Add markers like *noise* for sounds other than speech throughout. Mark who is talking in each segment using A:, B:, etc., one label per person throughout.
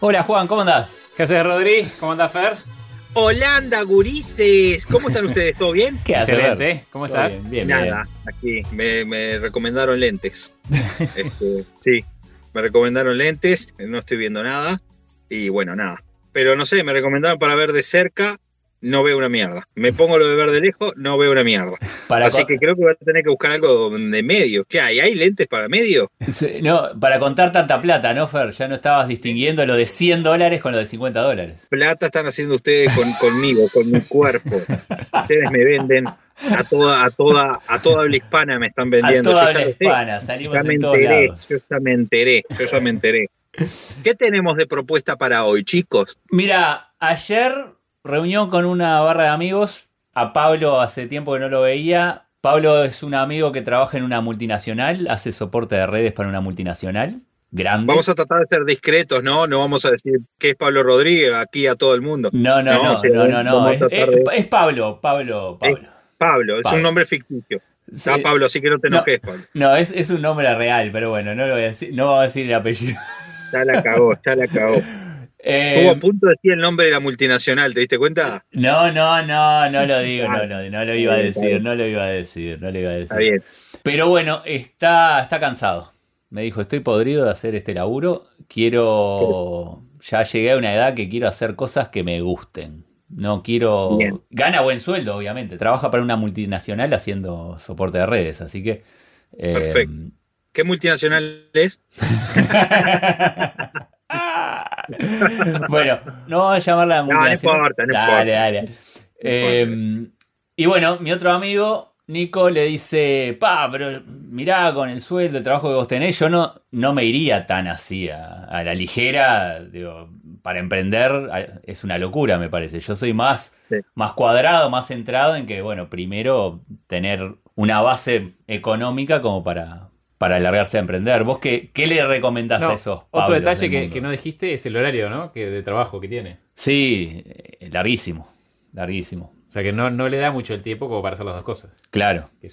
A: Hola Juan, ¿cómo andás? ¿Qué haces, Rodri? ¿Cómo andás, Fer?
B: Holanda, guristes. ¿Cómo están *laughs* ustedes? ¿Todo bien?
A: ¿Qué haces, Excelente. ¿Cómo estás?
B: Bien, bien, Nada, aquí me, recomendaron lentes. *laughs* Este, sí, me recomendaron lentes, no estoy viendo nada. Y bueno, nada. Pero no sé, me recomendaron para ver de cerca no veo una mierda. Me pongo lo de ver de lejos, no veo una mierda. Así que creo que voy a tener que buscar algo de medio. ¿Qué hay? ¿Hay lentes para medio?
A: No, para contar tanta plata, ¿no, Fer? Ya no estabas distinguiendo lo de 100 dólares con lo de 50 dólares.
B: Plata están haciendo ustedes conmigo, con mi cuerpo. Ustedes me venden a toda, a toda, a toda habla hispana me están vendiendo.
A: A toda habla hispana, salimos ya me enteré,
B: Yo ya me enteré, yo ya me enteré. ¿Qué tenemos de propuesta para hoy, chicos?
A: Mira, ayer reunión con una barra de amigos. A Pablo hace tiempo que no lo veía. Pablo es un amigo que trabaja en una multinacional, hace soporte de redes para una multinacional. Grande.
B: Vamos a tratar de ser discretos, ¿no? No vamos a decir que es Pablo Rodríguez aquí a todo el mundo.
A: No, no, no, no, no, Es, Pablo, Pablo, Pablo.
B: Pablo, es un nombre ficticio. Ah, Pablo, sí que no te enojes,
A: Pablo. No, es, es un nombre real, pero bueno, no lo voy a decir, no vamos a decir el apellido.
B: Ya la cagó, ya la cagó. *laughs* Estuvo a eh, punto de decir el nombre de la multinacional, ¿te diste cuenta?
A: No, no, no, no lo digo, no, no, no lo iba a decir, no lo iba a decir, no lo iba a decir. Está bien. Pero bueno, está, está cansado. Me dijo, estoy podrido de hacer este laburo, quiero, ya llegué a una edad que quiero hacer cosas que me gusten. No quiero... Gana buen sueldo, obviamente. Trabaja para una multinacional haciendo soporte de redes, así que...
B: Eh, Perfecto. ¿Qué multinacional es? *laughs* *laughs*
A: bueno, no vamos a llamarla
B: No, no importa, no dale, Dale.
A: Em, y bueno, mi otro amigo, Nico, le dice, pa, pero mirá con el sueldo, el trabajo que vos tenés, yo no, no me iría tan así a, la ligera, digo, para emprender es una locura, me parece. Yo soy más, más cuadrado, más centrado en que, bueno, primero tener una base económica como para, para alargarse a emprender. ¿Vos qué, qué le recomendás a esos?
C: otro detalle que, no dijiste es el horario, ¿no? Que de trabajo que tiene.
A: Sí, eh, larguísimo, larguísimo.
C: O sea que no, no le da mucho el tiempo como para hacer las dos cosas.
A: Claro. Eh,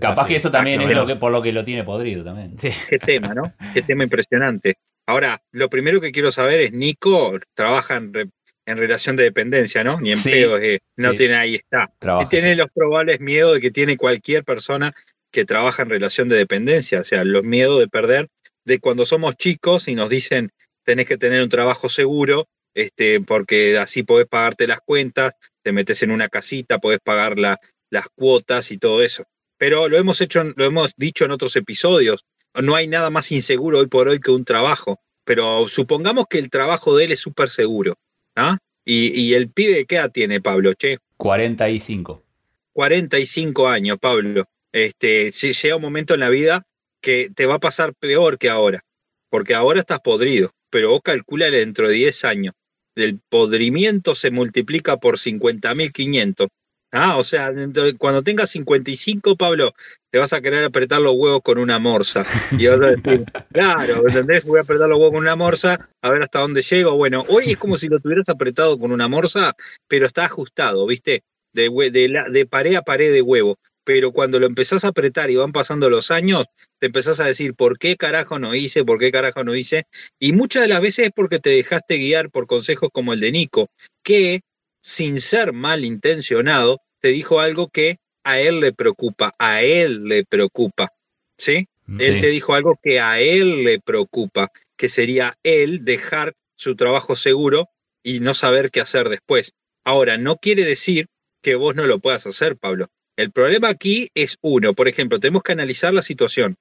A: Capaz que eso también es lo que, por lo que lo tiene podrido también.
B: Sí. Qué tema, ¿no? Qué tema impresionante. Ahora, lo primero que quiero saber es, Nico trabaja en, relación de dependencia, ¿no? Ni en pedo, no tiene, ahí está. y tiene los probables miedos de que tiene cualquier persona que trabaja en relación de dependencia, o sea, los miedos de perder, de cuando somos chicos y nos dicen tenés que tener un trabajo seguro, este, porque así podés pagarte las cuentas, te metes en una casita, podés pagar las cuotas y todo eso. Pero lo hemos hecho, lo hemos dicho en otros episodios, no hay nada más inseguro hoy por hoy que un trabajo, pero supongamos que el trabajo de él es súper seguro, ¿ah? Y, y, el pibe, ¿qué edad tiene Pablo, che?
A: 45.
B: 45 años, Pablo este, si llega un momento en la vida que te va a pasar peor que ahora, porque ahora estás podrido, pero vos calcula dentro de 10 años, el podrimiento se multiplica por 50.500. Ah, o sea, cuando tengas 55, Pablo, te vas a querer apretar los huevos con una morsa. Y vas a decir, *laughs* claro, ¿entendés? Voy a apretar los huevos con una morsa, a ver hasta dónde llego. Bueno, hoy es como si lo tuvieras apretado con una morsa, pero está ajustado, ¿viste? De, de, de pared a pared de huevo pero cuando lo empezás a apretar y van pasando los años, te empezás a decir, ¿por qué carajo no hice? ¿Por qué carajo no hice? Y muchas de las veces es porque te dejaste guiar por consejos como el de Nico, que sin ser malintencionado, te dijo algo que a él le preocupa, a él le preocupa, ¿sí? Mm, él te dijo algo que a él le preocupa, que sería él dejar su trabajo seguro y no saber qué hacer después. Ahora, no quiere decir que vos no lo puedas hacer, Pablo. El problema aquí es uno, por ejemplo, tenemos que analizar la situación.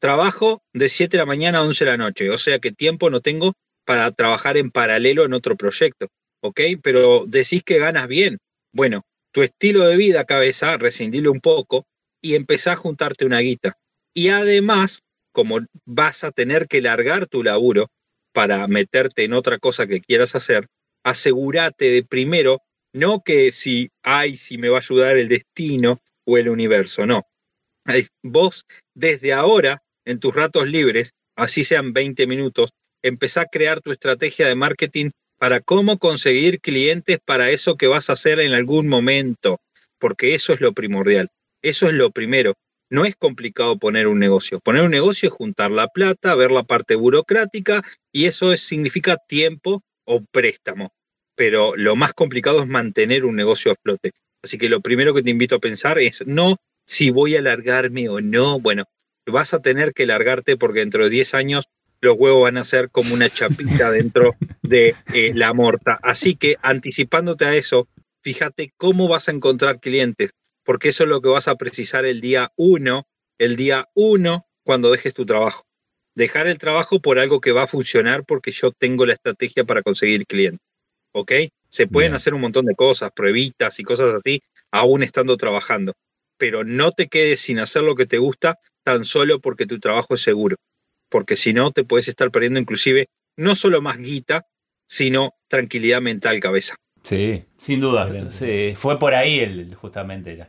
B: Trabajo de 7 de la mañana a 11 de la noche, o sea que tiempo no tengo para trabajar en paralelo en otro proyecto, ¿ok? Pero decís que ganas bien. Bueno, tu estilo de vida, cabeza, rescindile un poco y empezá a juntarte una guita. Y además, como vas a tener que largar tu laburo, para meterte en otra cosa que quieras hacer, asegúrate de primero, no que si, ay, si me va a ayudar el destino o el universo, no. Vos desde ahora, en tus ratos libres, así sean 20 minutos, empezá a crear tu estrategia de marketing para cómo conseguir clientes para eso que vas a hacer en algún momento, porque eso es lo primordial, eso es lo primero. No es complicado poner un negocio. Poner un negocio es juntar la plata, ver la parte burocrática y eso significa tiempo o préstamo. Pero lo más complicado es mantener un negocio a flote. Así que lo primero que te invito a pensar es no si voy a largarme o no. Bueno, vas a tener que largarte porque dentro de 10 años los huevos van a ser como una chapita *laughs* dentro de eh, la morta. Así que anticipándote a eso, fíjate cómo vas a encontrar clientes, porque eso es lo que vas a precisar el día uno, el día uno cuando dejes tu trabajo. Dejar el trabajo por algo que va a funcionar porque yo tengo la estrategia para conseguir clientes. ¿Ok? Se pueden hacer un montón de cosas, pruebitas y cosas así, aún estando trabajando. Pero no te quedes sin hacer lo que te gusta tan solo porque tu trabajo es seguro porque si no te puedes estar perdiendo inclusive no solo más guita, sino tranquilidad mental, cabeza.
A: Sí, sin duda. fue por ahí el, justamente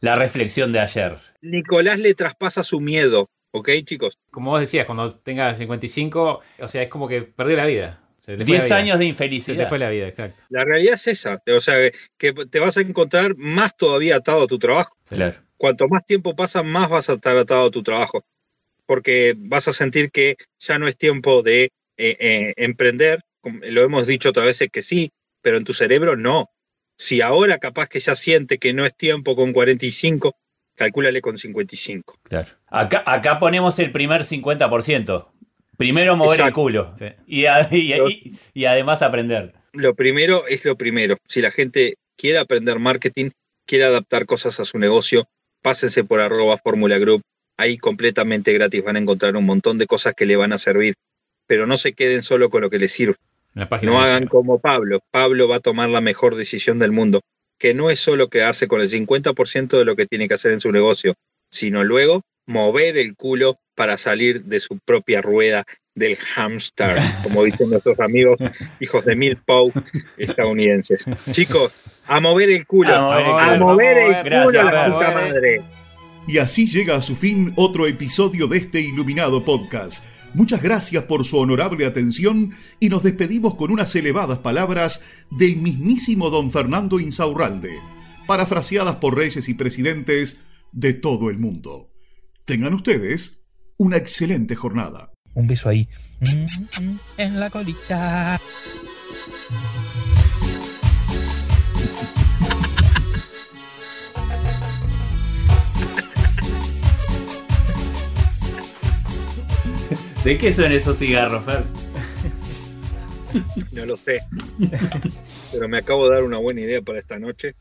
A: la, reflexión de ayer.
B: Nicolás le traspasa su miedo, ¿ok, chicos?
C: Como vos decías, cuando tenga 55, o sea, es como que perdió la vida.
A: 10 años de infelicidad.
C: Se te fue la vida, exacto.
B: La realidad es esa, o sea, que te vas a encontrar más todavía atado a tu trabajo.
A: Claro.
B: Cuanto más tiempo pasa, más vas a estar atado a tu trabajo porque vas a sentir que ya no es tiempo de eh, eh, emprender. Lo hemos dicho otra veces que sí, pero en tu cerebro no. Si ahora capaz que ya siente que no es tiempo con 45, calcúlale con 55.
A: Claro. Acá, acá ponemos el primer 50%. Primero mover el culo y, y, además aprender.
B: Lo primero es lo primero. Si la gente quiere aprender marketing, quiere adaptar cosas a su negocio, pásense por arroba Fórmula Group, ahí completamente gratis van a encontrar un montón de cosas que le van a servir, pero no se queden solo con lo que les sirve. No hagan como Pablo. Pablo va a tomar la mejor decisión del mundo, que no es solo quedarse con el 50% de lo que tiene que hacer en su negocio, sino luego mover el culo para salir de su propia rueda del hamster, como dicen nuestros amigos, hijos de mil Pau estadounidenses. *laughs* Chicos, a mover el culo, a mover el culo, a la puta madre.
D: Y así llega a su fin otro episodio de este iluminado podcast. Muchas gracias por su honorable atención y nos despedimos con unas elevadas palabras del mismísimo don Fernando Insaurralde, parafraseadas por reyes y presidentes de todo el mundo. Tengan ustedes una excelente jornada.
E: Un beso ahí. En la colita.
A: ¿De qué son esos cigarros, Fer?
B: No lo sé. Pero me acabo de dar una buena idea para esta noche.